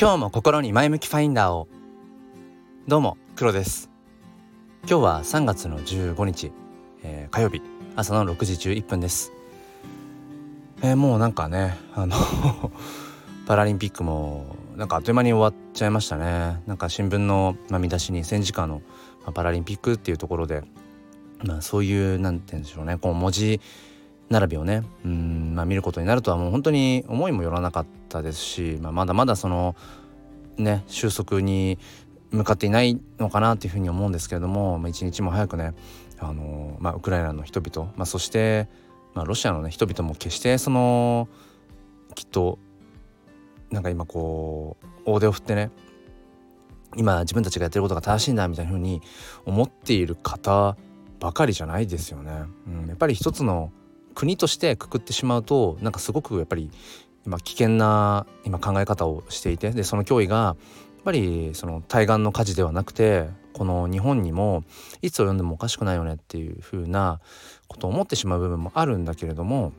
今日も心に前向きファインダーを。どうも黒です。今日は3月の15日、えー、火曜日。朝の6時11分です、えー、もうなんかねあの パラリンピックもなんかあっという間に終わっちゃいましたね。なんか新聞の、まあ、見出しに戦時下の、まあ、パラリンピックっていうところでまあそういうなんて言うんでしょうね。こう文字並びをねうん、まあ、見ることになるとはもう本当に思いもよらなかったですし、まあ、まだまだそのね収束に向かっていないのかなというふうに思うんですけれども、まあ、一日も早くねあの、まあ、ウクライナの人々、まあ、そして、まあ、ロシアの、ね、人々も決してそのきっとなんか今こう大手を振ってね今自分たちがやってることが正しいんだみたいなふうに思っている方ばかりじゃないですよね。うん、やっぱり一つの国としてくくってしまうとなんかすごくやっぱり今危険な今考え方をしていてでその脅威がやっぱりその対岸の火事ではなくてこの日本にもいつを読んでもおかしくないよねっていう風なことを思ってしまう部分もあるんだけれども、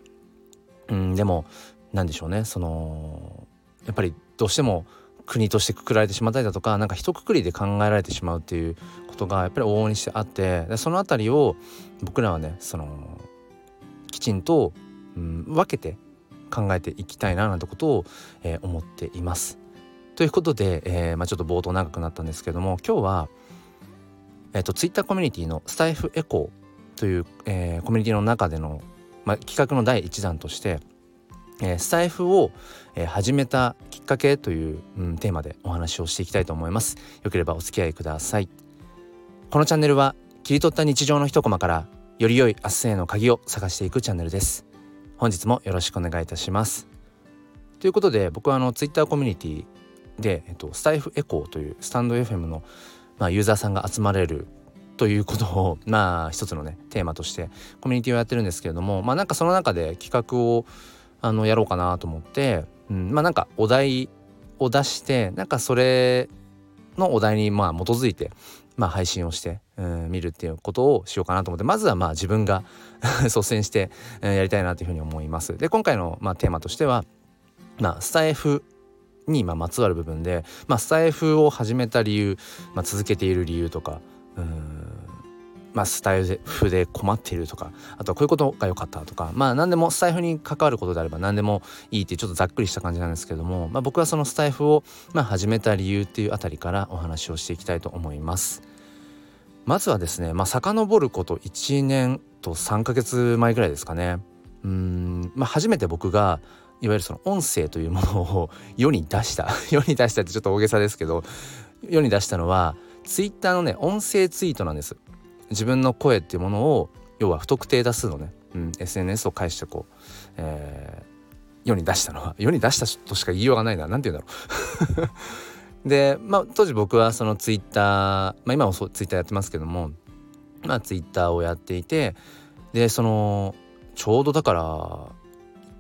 うん、でも何でしょうね。そのやっぱりどうしても国としてくくられてしまったりだとかなんか一括りで考えられてしまうっていうことがやっぱり往々にしてあってその辺りを僕らはねそのきちんと、うん、分けて考えていきたいななんてことを、えー、思っています。ということで、えー、まあ、ちょっと冒頭長くなったんですけども今日は、えーと、Twitter コミュニティのスタイフエコーという、えー、コミュニティの中での、まあ、企画の第1弾として、えー、スタイフを、えー、始めたきっかけという、うん、テーマでお話をしていきたいと思います。よければお付き合いください。このチャンネルは切り取った日常の一コマからより良い明日への鍵を探していくチャンネルです。本日もよろしくお願いいたします。ということで僕はあのツイッターコミュニティで、えっと、スタイフエコーというスタンド FM の、まあ、ユーザーさんが集まれるということを まあ一つのねテーマとしてコミュニティをやってるんですけれどもまあなんかその中で企画をあのやろうかなと思って、うん、まあなんかお題を出してなんかそれのお題にまあ基づいてまあ、配信をして、うん、見るっていうことをしようかなと思ってまずはまあ自分が率先して、えー、やりたいなというふうに思います。で今回のまあテーマとしては、まあ、スタイフにまあまつわる部分で、まあ、スタイフを始めた理由、まあ、続けている理由とかうんまあ、スタイフで困っているとかあとはこういうことが良かったとかまあ何でもスタイフに関わることであれば何でもいいっていうちょっとざっくりした感じなんですけども、まあ、僕はそのスタイフをまあ始めた理由っていうあたりからお話をしていきたいと思います。まずはですねまあ遡ること1年と3ヶ月前ぐらいですかね。うんまあ初めて僕がいわゆるその音声というものを 世に出した 世に出したってちょっと大げさですけど世に出したのはツイッターのね音声ツイートなんです。自分の声っていうものを要は不特定多数のね、うん、SNS を介してこう、えー、世に出したのは世に出したとしか言いようがないな。何て言うんだろう。で、まあ、当時僕はそのツイッター、まあ、今もそうツイッターやってますけども、まあ、ツイッターをやっていてでそのちょうどだから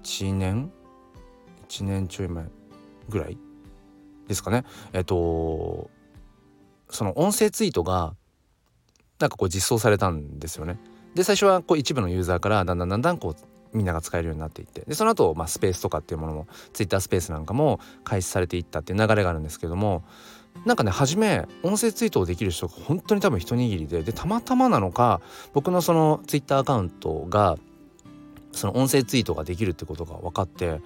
1年1年ちょい前ぐらいですかねえっとその音声ツイートがなんかこう実装されたんですよね。で最初はこう一部のユーザーからだんだんだんだんこうみんなが使えるようになっていって。でその後、まあスペースとかっていうものもツイッタースペースなんかも開始されていったっていう流れがあるんですけどもなんかね初め音声ツイートをできる人が本当に多分一握りででたまたまなのか僕のそのツイッターアカウントがその音声ツイートができるってことが分かって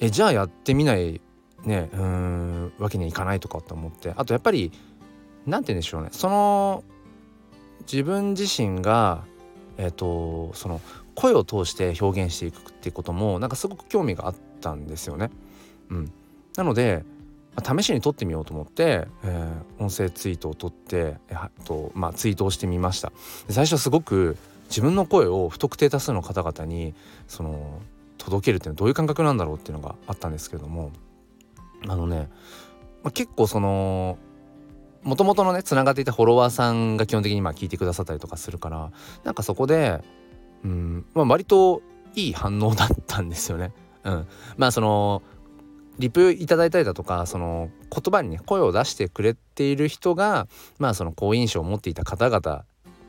えじゃあやってみないねうんわけにはいかないとかって思ってあとやっぱり何て言うんでしょうねその自分自身がえっ、ー、とその声を通して表現していくっていうこともなんかすごく興味があったんですよね。うん、なので試しに撮ってみようと思って、えー、音声ツイートを撮ってっと、まあ、ツイートをしてみました。最初すごく自分の声を不特定多数の方々にその届けるっていうのはどういう感覚なんだろうっていうのがあったんですけども。あのね、まあ、結構そのもともとのねつながっていたフォロワーさんが基本的にまあ聞いてくださったりとかするからなんかそこでうん。まあ、割といい反応だったんですよね。うん、まあそのリプいただいたりだとかその言葉にね声を出してくれている人がまあその好印象を持っていた方々っ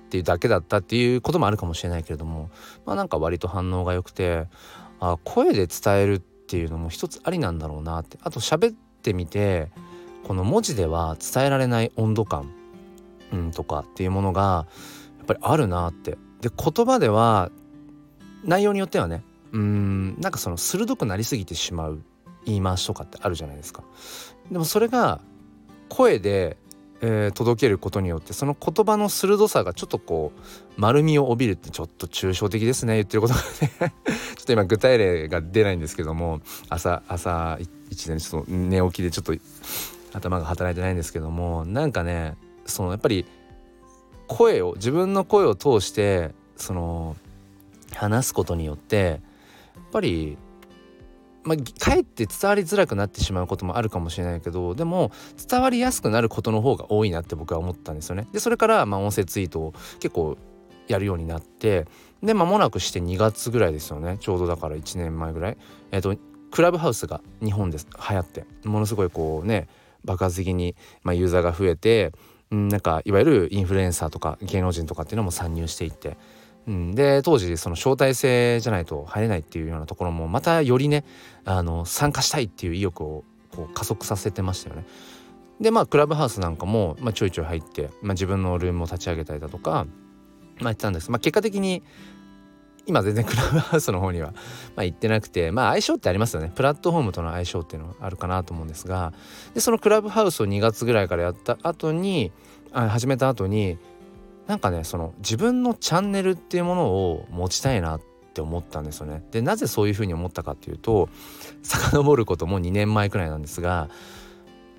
ていうだけだったっていうこともあるかもしれないけれどもまあなんか割と反応が良くてあ声で伝えるっていうのも一つありなんだろうなって。あと喋っってみてこの文字では伝えられない温度感、うん、とかっていうものがやっぱりあるなってで言葉では内容によってはねうんなんかその鋭くなりすぎてしまう言い回しとかってあるじゃないですか。でもそれが声で、えー、届けることによってその言葉の鋭さがちょっとこう丸みを帯びるってちょっと抽象的ですね言ってることがね ちょっと今具体例が出ないんですけども朝朝一年ちょっと寝起きでちょっと頭が働いてないんですけどもなんかねそのやっぱり声を自分の声を通してその話すことによってやっぱりまあ、かえって伝わりづらくなってしまうこともあるかもしれないけどでも伝わりやすくなることの方が多いなって僕は思ったんですよね。でそれからまあ音声ツイートを結構やるようになってで間もなくして2月ぐらいですよねちょうどだから1年前ぐらい。えっ、ー、とクラブハウスが日本で流行ってものすごいこうね爆発的に、まあ、ユーザーが増えて、うん、なんかいわゆるインフルエンサーとか芸能人とかっていうのも参入していって。うん、で当時その招待制じゃないと入れないっていうようなところもまたよりねあの参加したいっていう意欲をこう加速させてましたよね。でまあクラブハウスなんかも、まあ、ちょいちょい入って、まあ、自分のルームを立ち上げたりだとか、まあ、言ってたんです、まあ、結果的に今全然クラブハウスの方には、まあ、行ってなくてまあ相性ってありますよねプラットフォームとの相性っていうのはあるかなと思うんですがでそのクラブハウスを2月ぐらいからやった後にあ始めた後になんかねその自分のチャンネルっていうものを持ちたいなって思ったんですよね。でなぜそういうふうに思ったかっていうと遡ることも2年前くらいなんですが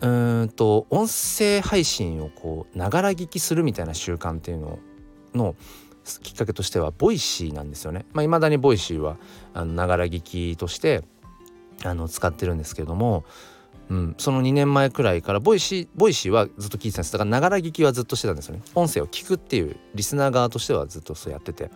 うーんと音声配信をこうながら聞きするみたいな習慣っていうののきっかけとしては Voicy なんですよね。まあ、未だに Voicy はながら聞きとしてあの使ってるんですけれども、うん、その2年前くらいから Voicy Voicy はずっと聞いてたんですだからながら聞きはずっとしてたんですよね。音声を聞くっていうリスナー側としてはずっとそうやってて。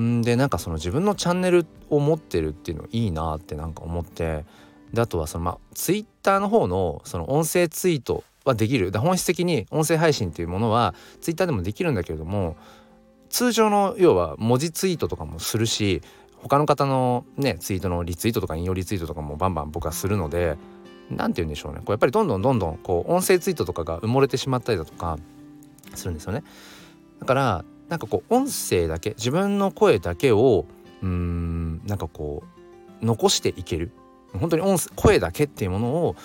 んでなんかその自分のチャンネルを持ってるっていうのいいなってなんか思ってであとはそのまあツイッターの方のその音声ツイートはできる本質的に音声配信っていうものはツイッターでもできるんだけれども通常の要は文字ツイートとかもするし他の方のねツイートのリツイートとか引用リツイートとかもバンバン僕はするので何て言うんでしょうねこうやっぱりどんどんどんどんこう音声ツイートとかが埋もれてしまったりだとかするんですよね。だからなんかこう音声だけ自分の声だけをうーんなんかこう残していける本当に音声だけっていうものを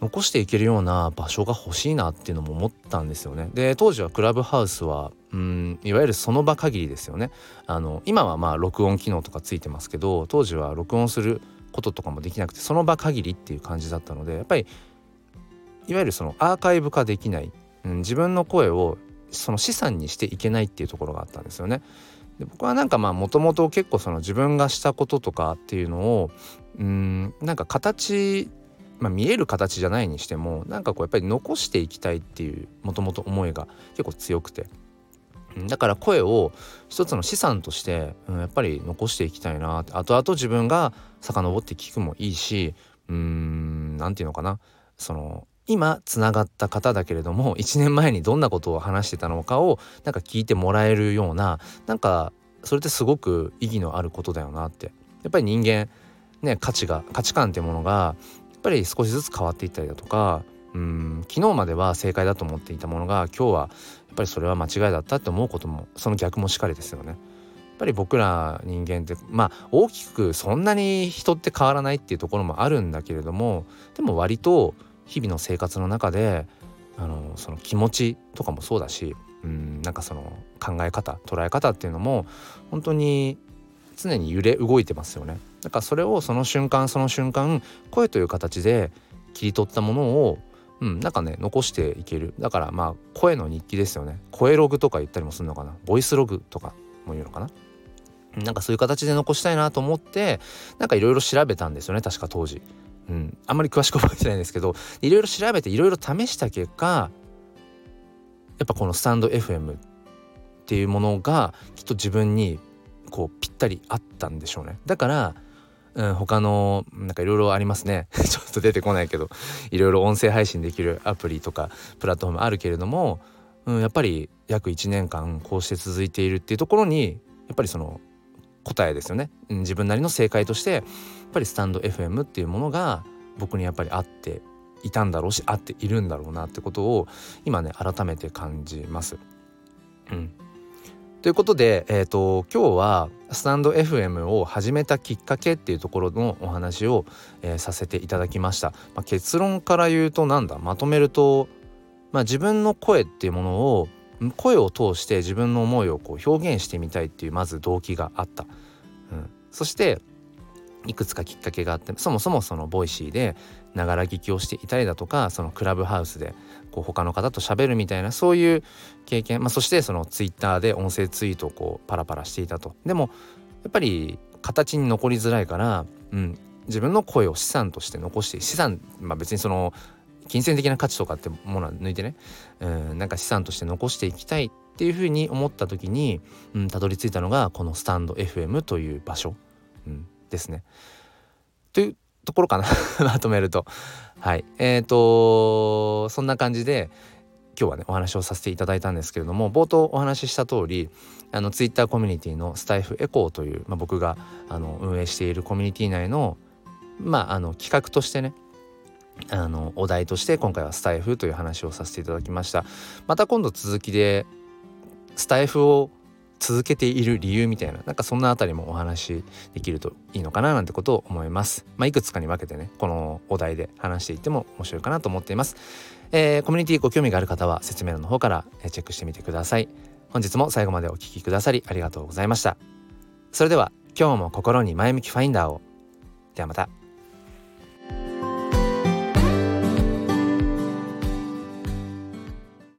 残していけるような場所が欲しいなっていうのも思ったんですよね。で当時はクラブハウスはうんいわゆるその場限りですよね。あの今はまあ録音機能とかついてますけど当時は録音することとかもできなくてその場限りっていう感じだったのでやっぱりいわゆるそのアーカイブ化できない、うん、自分の声をその資産にしていけないっていうところがあったんですよね。で僕はなんかまあもともと結構その自分がしたこととかっていうのをうんなんか形まあ、見える形じゃないにしてもなんかこうやっぱり残していきたいっていうもともと思いが結構強くて。だから声を一つの資産として、うん、やっぱり残していきたいな。って後々自分が遡って聞くもいいしうーん何て言うのかな。その今つながった方だけれども1年前にどんなことを話してたのかをなんか聞いてもらえるようななんかそれってすごく意義のあることだよなって。やっぱり人間ね価値が価値観ってものがっぱり少しずつ変わっていったりだとかうん昨日までは正解だと思っていたものが今日はやっぱりそれは間違いだったって思うこともその逆もしかりですよね。やっぱり僕ら人間ってまあ大きくそんなに人って変わらないっていうところもあるんだけれどもでも割と日々の生活の中であのその気持ちとかもそうだしうんなんかその考え方捉え方っていうのも本当に常に揺れ動いてますよねだからそれをその瞬間その瞬間声という形で切り取ったものをうんなんかね残していける。だからまあ声の日記ですよね。声ログとか言ったりもするのかな。ボイスログとかも言うのかな。なんかそういう形で残したいなと思ってなんかいろいろ調べたんですよね。確か当時。うん、あんまり詳しく覚えてないんですけどいろいろ調べていろいろ試した結果やっぱこのスタンド FM っていうものがきっと自分にこうぴったりあったんでしょうね。だから、うん、他のなんかいろいろありますね。ちょっと出てこないけどいろいろ音声配信できるアプリとかプラットフォームあるけれども、うん、やっぱり約1年間こうして続いているっていうところにやっぱりその答えですよね、うん、自分なりの正解としてやっぱりスタンド FM っていうものが僕にやっぱり合っていたんだろうし合っているんだろうなってことを今ね改めて感じます。うん、ということで、えーと、今日はスタンド FM を始めたきっかけっていうところのお話を、えー、させていただきました。まあ、結論から言うとなんだ？まとめると、まあ、自分の声っていうものを声を通して自分の思いをこう表現してみたいっていうまず動機があった。うん、そしていくつかきっかけがあってそもそもその Voicy でながら聞きをしていたりだとかそのクラブハウスでこう他の方と喋るみたいなそういう経験、まあ、そしてそのツイッターで音声ツイートをこうパラパラしていたとでもやっぱり形に残りづらいから、うん、自分の声を資産として残して資産、まあ、別にその金銭的な価値とかってものは抜いてね、うん、なんか資産として残していきたいっていうふうに思った時に、うん、たどり着いたのがこのスタンド FM という場所、うん、ですね。というところかな。まとめると。はい。えーとそんな感じで今日はねお話をさせていただいたんですけれども冒頭お話しした通りあのツイッターコミュニティのスタイフエコーという、まあ、僕があの運営しているコミュニティ内のまああの企画としてねあのお題として今回はスタイフという話をさせていただきました。また今度続きでスタイフを続けている理由みたいななんかそんなあたりもお話しできるといいのかななんてことを思います。まあ、いくつかに分けてねこのお題で話していっても面白いかなと思っています。えー、コミュニティご興味がある方は説明欄の方からチェックしてみてください。本日も最後までお聴きくださりありがとうございました。それでは今日も心に前向きファインダーを。ではまた。